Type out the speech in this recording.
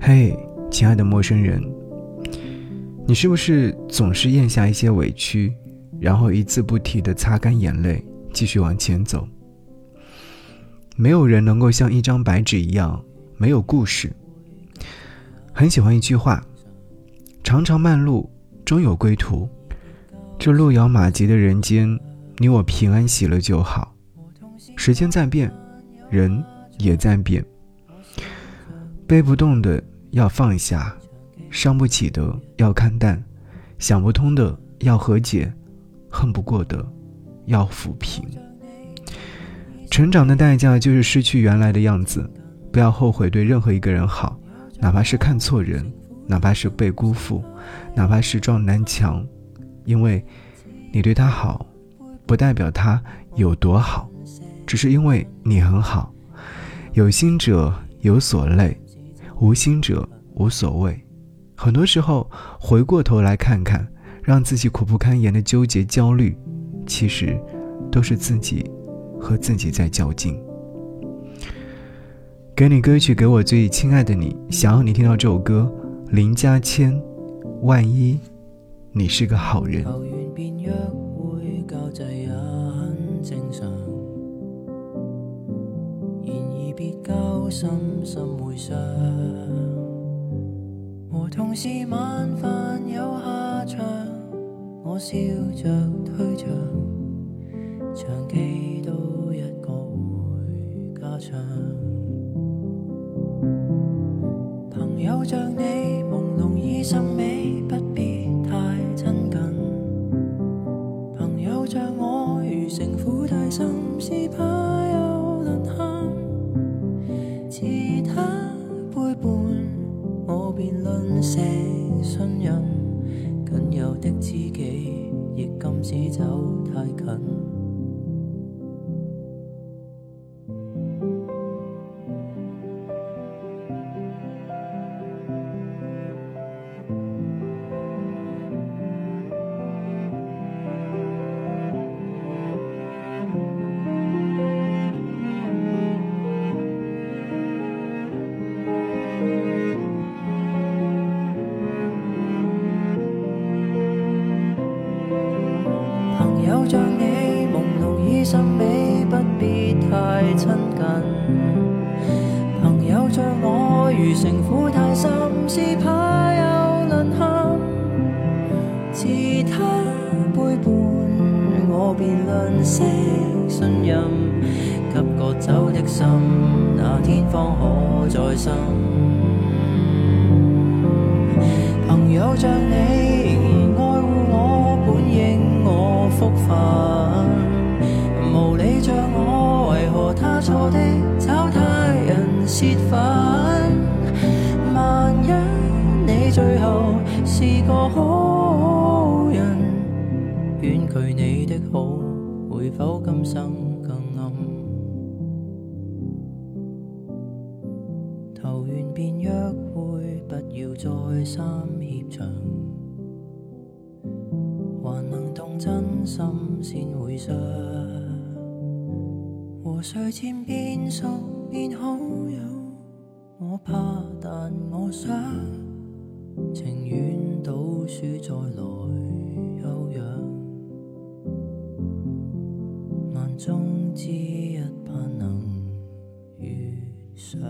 嘿，亲爱的陌生人，你是不是总是咽下一些委屈，然后一字不提的擦干眼泪，继续往前走？没有人能够像一张白纸一样没有故事。很喜欢一句话：“长长漫路，终有归途。”这路遥马急的人间，你我平安喜乐就好。时间在变，人也在变。背不动的。要放下，伤不起的要看淡，想不通的要和解，恨不过的要抚平。成长的代价就是失去原来的样子。不要后悔对任何一个人好，哪怕是看错人，哪怕是被辜负，哪怕是撞南墙，因为你对他好，不代表他有多好，只是因为你很好。有心者有所累。无心者无所谓，很多时候回过头来看看，让自己苦不堪言的纠结焦虑，其实都是自己和自己在较劲。给你歌曲，给我最亲爱的你，想要你听到这首歌，林家谦，万一你是个好人。深深回想，和同事晚饭有下场，我笑着退场，长期都一个回家常。朋友像你朦胧已甚美，不必太亲近。朋友像我如城府太深，是怕。是他背叛我便吝啬信任仅有的知己亦禁止走太近。胧已甚美，不必太亲近。朋友像我如城府太深，是怕有沦陷。自他背叛，我便吝惜信任。给割走的心，那天方可再生。朋友像你。理像我，为何他错的找他人泄愤？万一你最后是个好人，远距你的好，会否今生更暗？投缘便约会，不要再三怯场。还能动真心先会想，和谁渐变熟变好友，我怕但我想，情愿倒数再来休养，万中之一盼能遇上。